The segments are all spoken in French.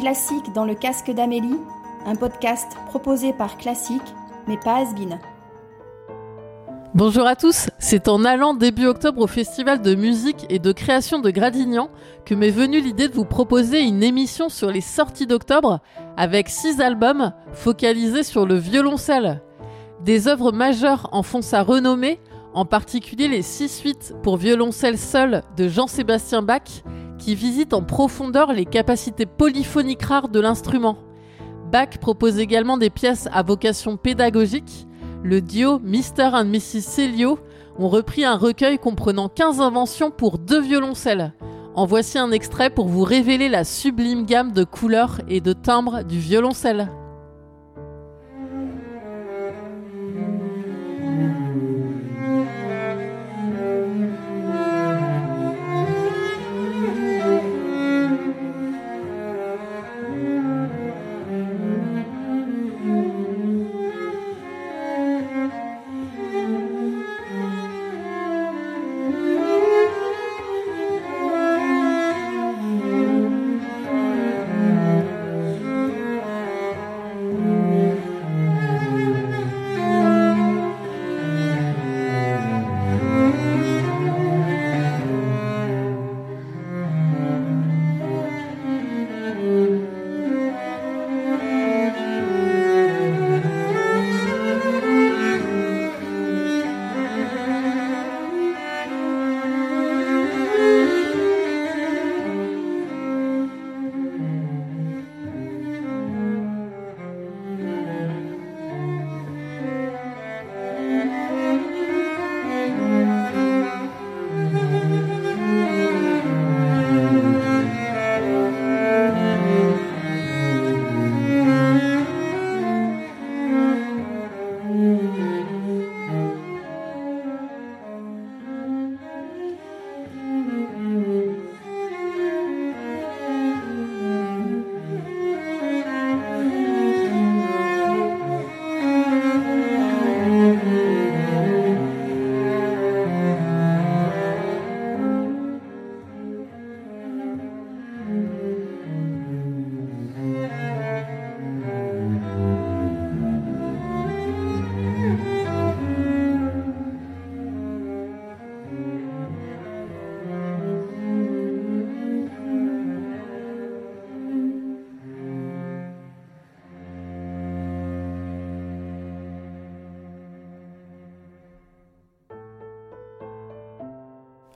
classique dans le casque d'Amélie, un podcast proposé par Classique, mais pas Asbin. Bonjour à tous, c'est en allant début octobre au festival de musique et de création de Gradignan que m'est venue l'idée de vous proposer une émission sur les sorties d'octobre avec six albums focalisés sur le violoncelle. Des œuvres majeures en font sa renommée, en particulier les six suites pour violoncelle seul de Jean-Sébastien Bach qui visite en profondeur les capacités polyphoniques rares de l'instrument. Bach propose également des pièces à vocation pédagogique. Le duo Mr. and Mrs. Celio ont repris un recueil comprenant 15 inventions pour deux violoncelles. En voici un extrait pour vous révéler la sublime gamme de couleurs et de timbres du violoncelle.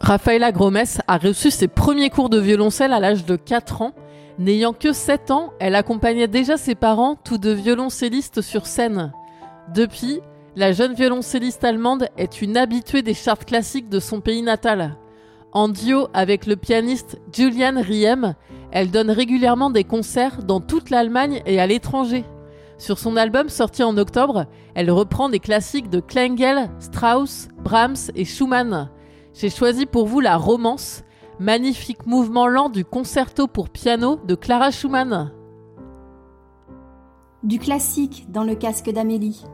Rafaela Gromes a reçu ses premiers cours de violoncelle à l'âge de 4 ans. N'ayant que 7 ans, elle accompagnait déjà ses parents, tous deux violoncellistes sur scène. Depuis, la jeune violoncelliste allemande est une habituée des charts classiques de son pays natal. En duo avec le pianiste Julian Riem, elle donne régulièrement des concerts dans toute l'Allemagne et à l'étranger. Sur son album sorti en octobre, elle reprend des classiques de Klengel, Strauss, Brahms et Schumann. J'ai choisi pour vous la romance, magnifique mouvement lent du concerto pour piano de Clara Schumann. Du classique dans le casque d'Amélie.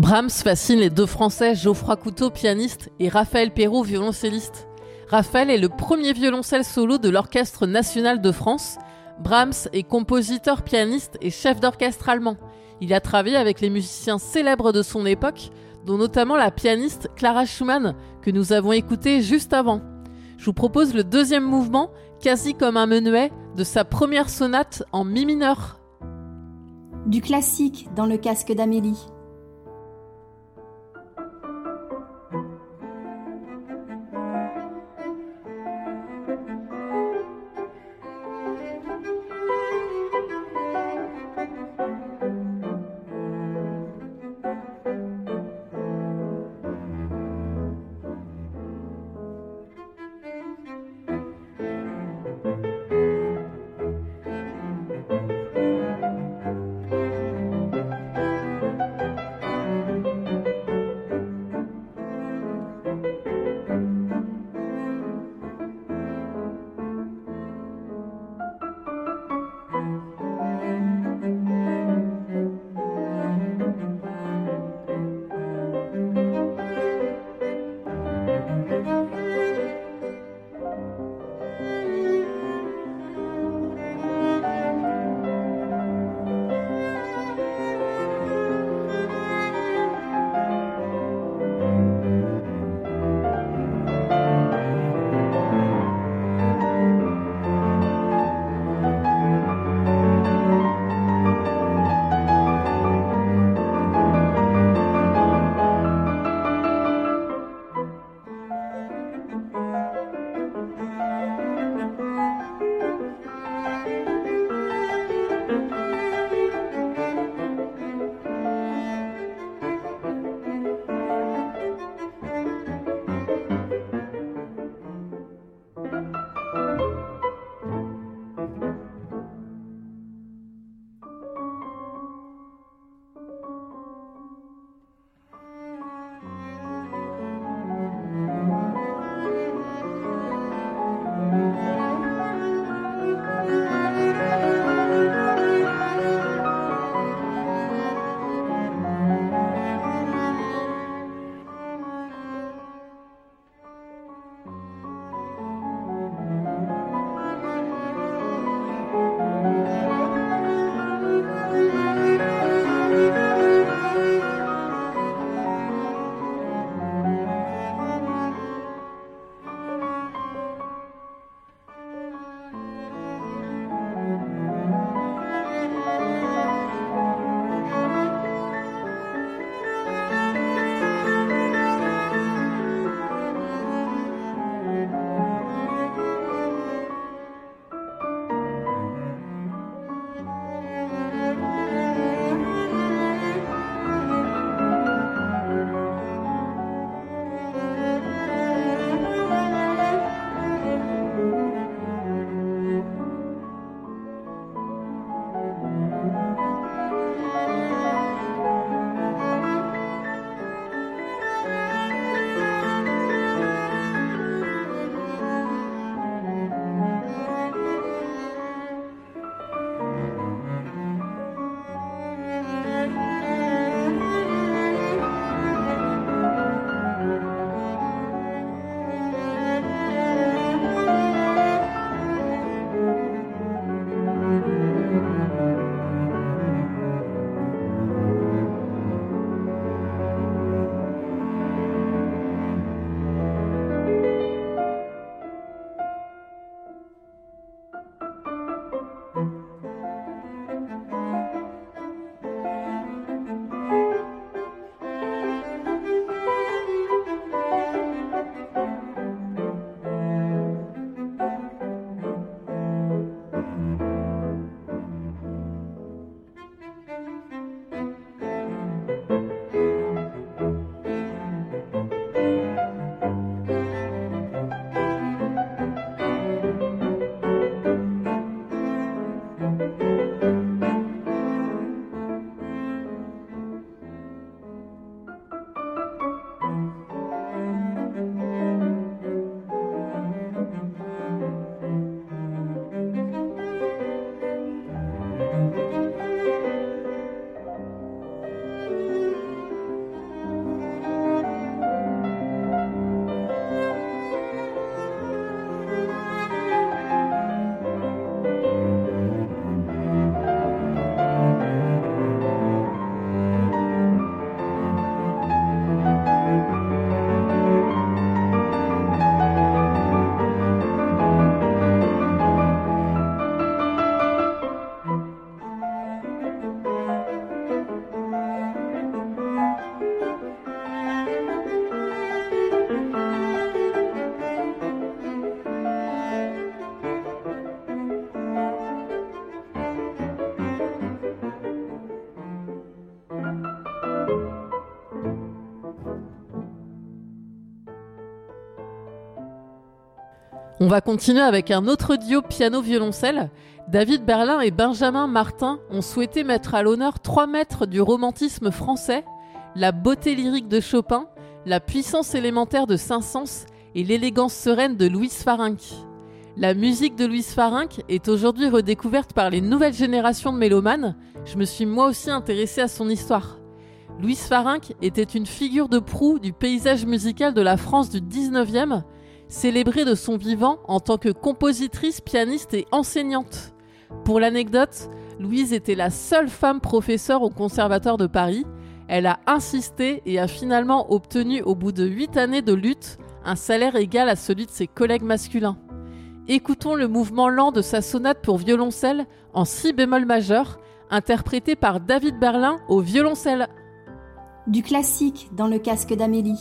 Brahms fascine les deux Français, Geoffroy Couteau, pianiste, et Raphaël Perrault, violoncelliste. Raphaël est le premier violoncelle solo de l'Orchestre national de France. Brahms est compositeur, pianiste et chef d'orchestre allemand. Il a travaillé avec les musiciens célèbres de son époque, dont notamment la pianiste Clara Schumann, que nous avons écoutée juste avant. Je vous propose le deuxième mouvement, quasi comme un menuet, de sa première sonate en mi mineur. Du classique dans le casque d'Amélie. On va continuer avec un autre duo piano-violoncelle. David Berlin et Benjamin Martin ont souhaité mettre à l'honneur trois maîtres du romantisme français, la beauté lyrique de Chopin, la puissance élémentaire de Saint-Saëns et l'élégance sereine de Louise Farinck. La musique de Louise Farinck est aujourd'hui redécouverte par les nouvelles générations de mélomanes. Je me suis moi aussi intéressée à son histoire. Louise Farinck était une figure de proue du paysage musical de la France du 19e célébrée de son vivant en tant que compositrice, pianiste et enseignante. Pour l'anecdote, Louise était la seule femme professeure au Conservatoire de Paris. Elle a insisté et a finalement obtenu au bout de huit années de lutte un salaire égal à celui de ses collègues masculins. Écoutons le mouvement lent de sa sonate pour violoncelle en si bémol majeur, interprété par David Berlin au violoncelle. Du classique dans le casque d'Amélie.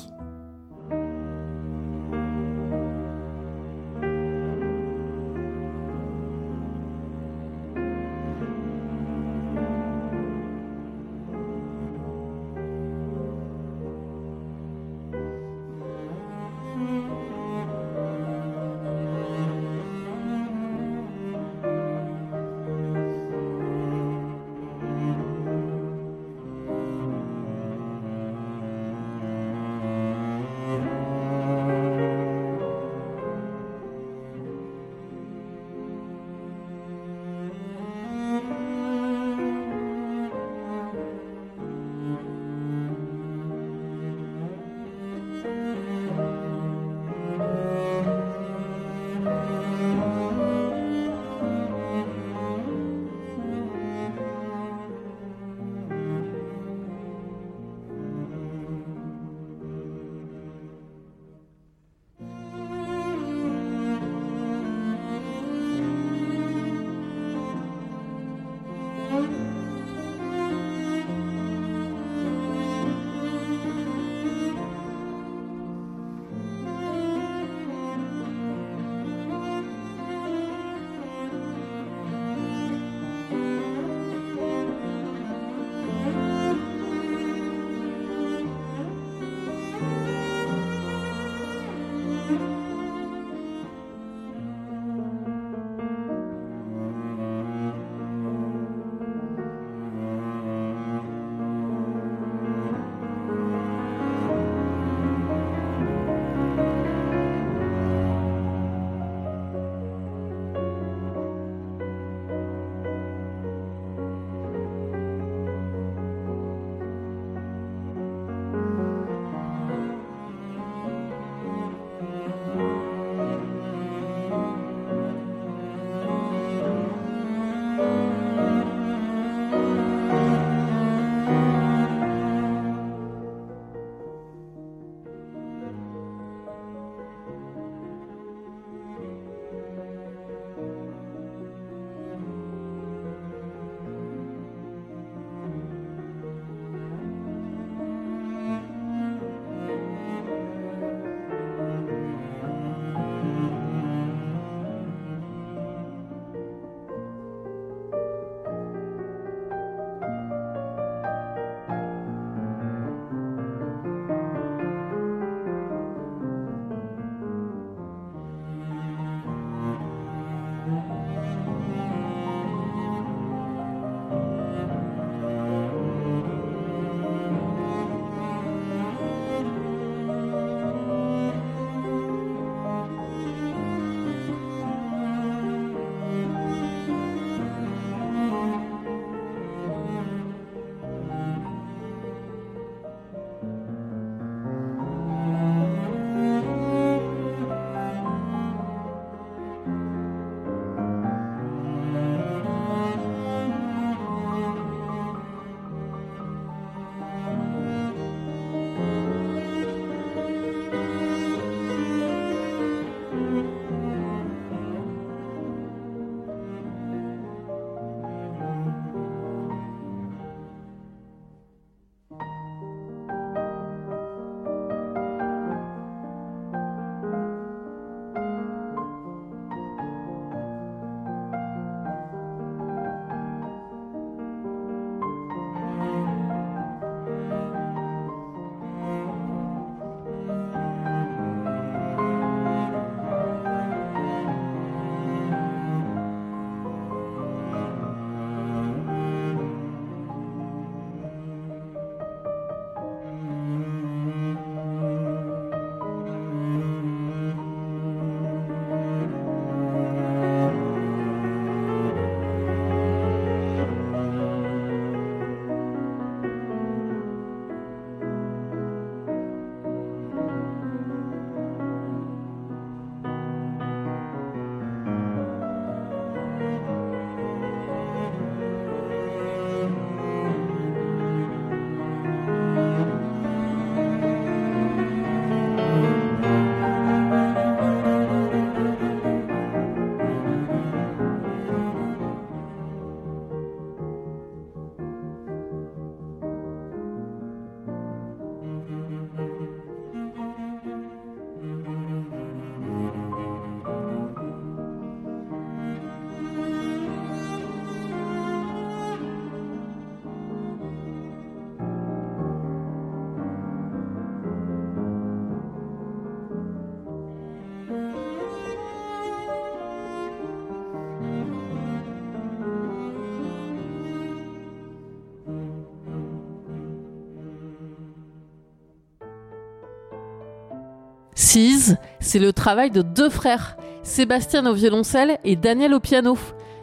C'est le travail de deux frères, Sébastien au violoncelle et Daniel au piano.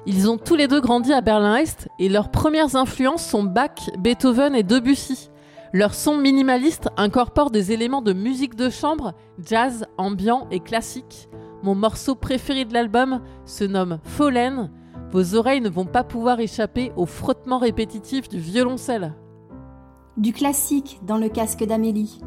Ils ont tous les deux grandi à Berlin-Est et leurs premières influences sont Bach, Beethoven et Debussy. Leur son minimaliste incorpore des éléments de musique de chambre, jazz, ambiant et classique. Mon morceau préféré de l'album se nomme Fallen. Vos oreilles ne vont pas pouvoir échapper au frottement répétitif du violoncelle. Du classique dans le casque d'Amélie.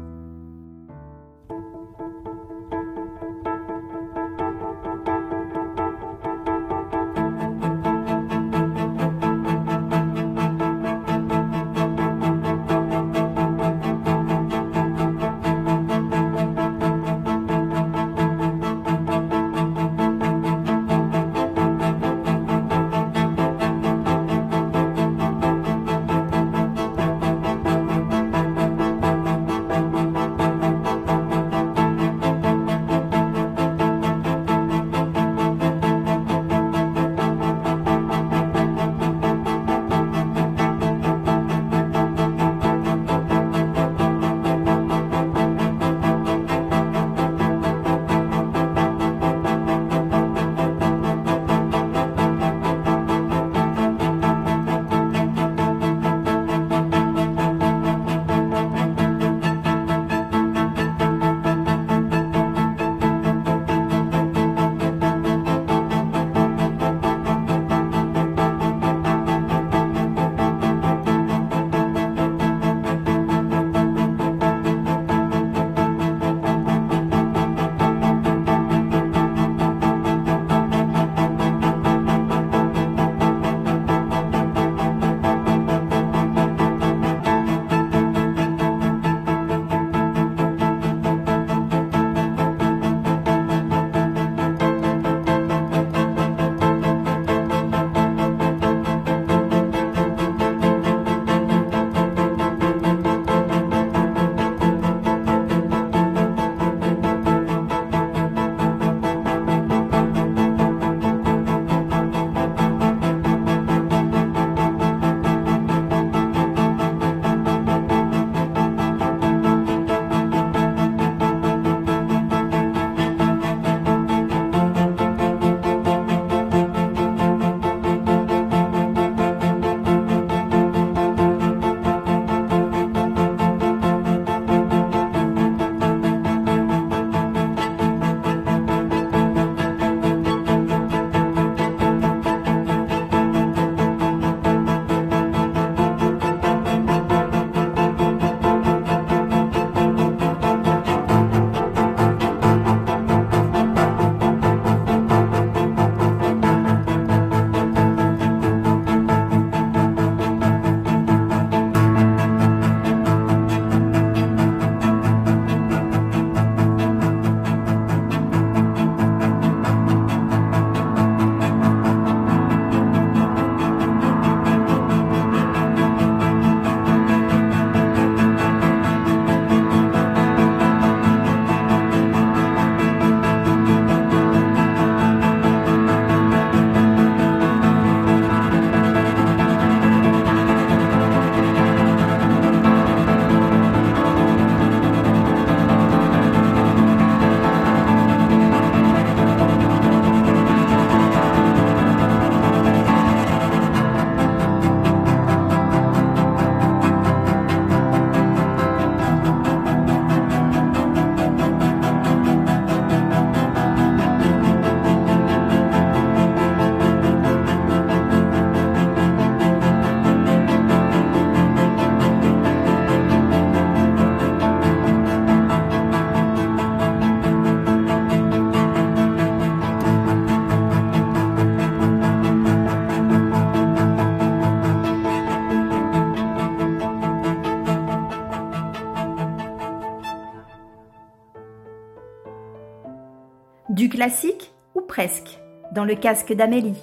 Classique ou presque, dans le casque d'Amélie.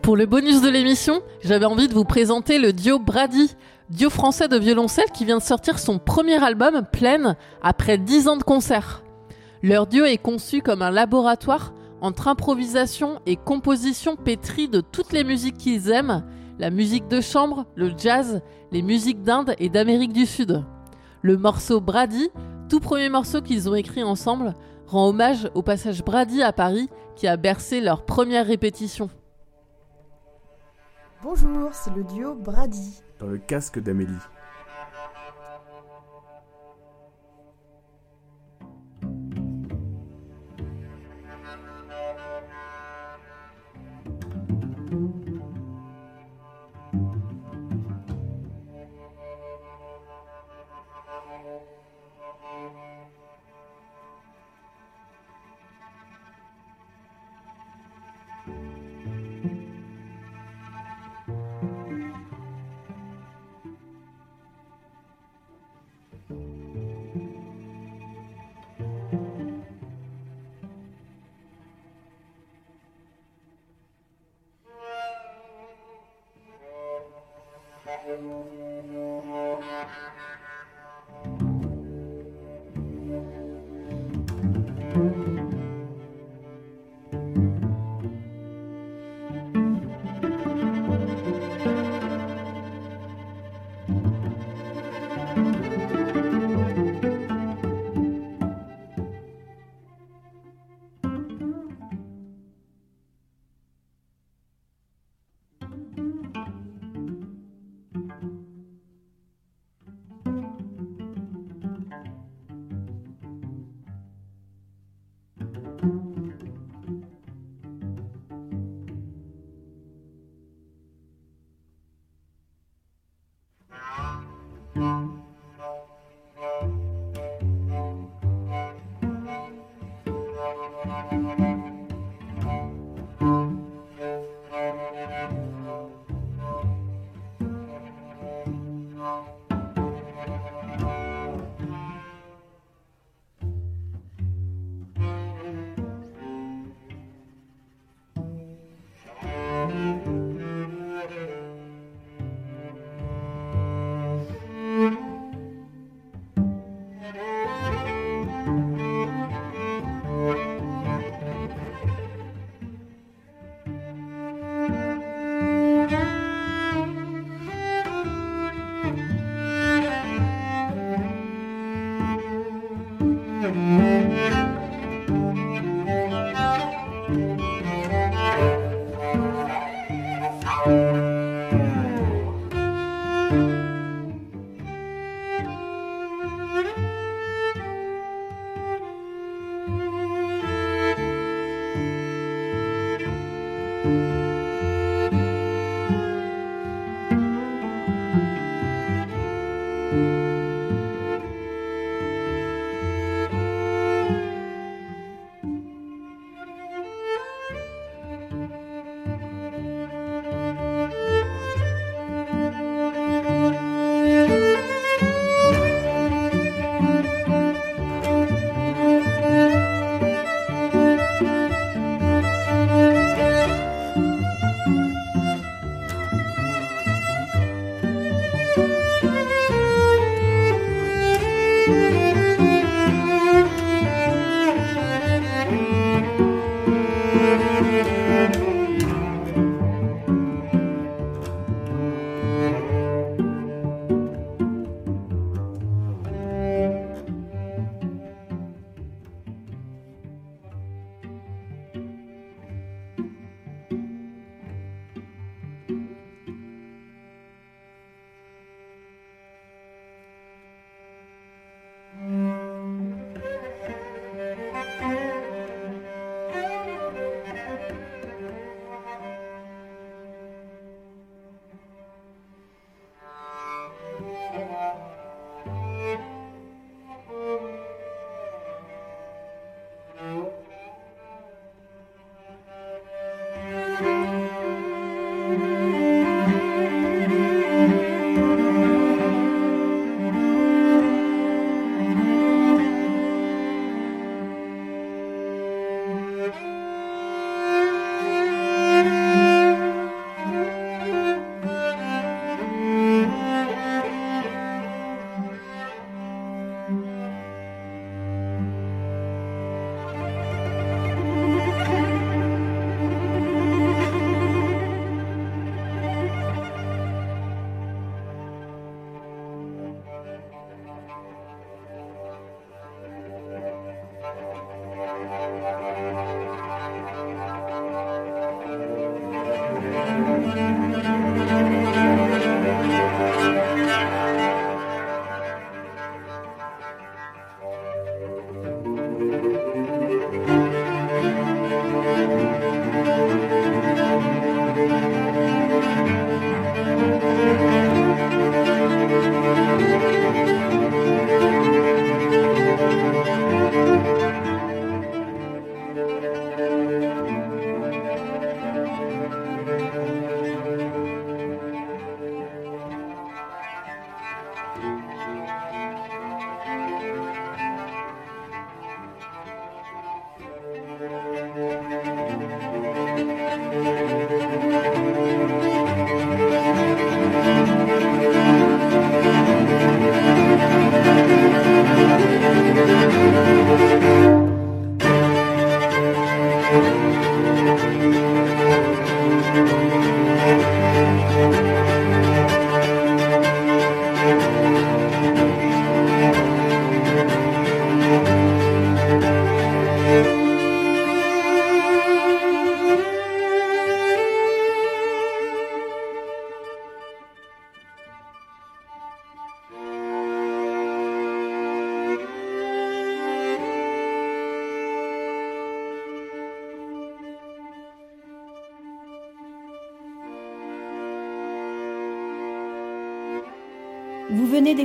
Pour le bonus de l'émission, j'avais envie de vous présenter le duo Brady, duo français de violoncelle qui vient de sortir son premier album, Pleine, après 10 ans de concert. Leur duo est conçu comme un laboratoire entre improvisation et composition pétrie de toutes les musiques qu'ils aiment, la musique de chambre, le jazz, les musiques d'Inde et d'Amérique du Sud. Le morceau Brady tout premier morceau qu'ils ont écrit ensemble rend hommage au passage Brady à Paris qui a bercé leur première répétition. Bonjour, c'est le duo Brady. Dans le casque d'Amélie.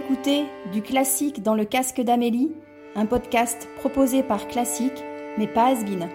D'écouter Du classique dans le casque d'Amélie, un podcast proposé par Classique, mais pas Asbin.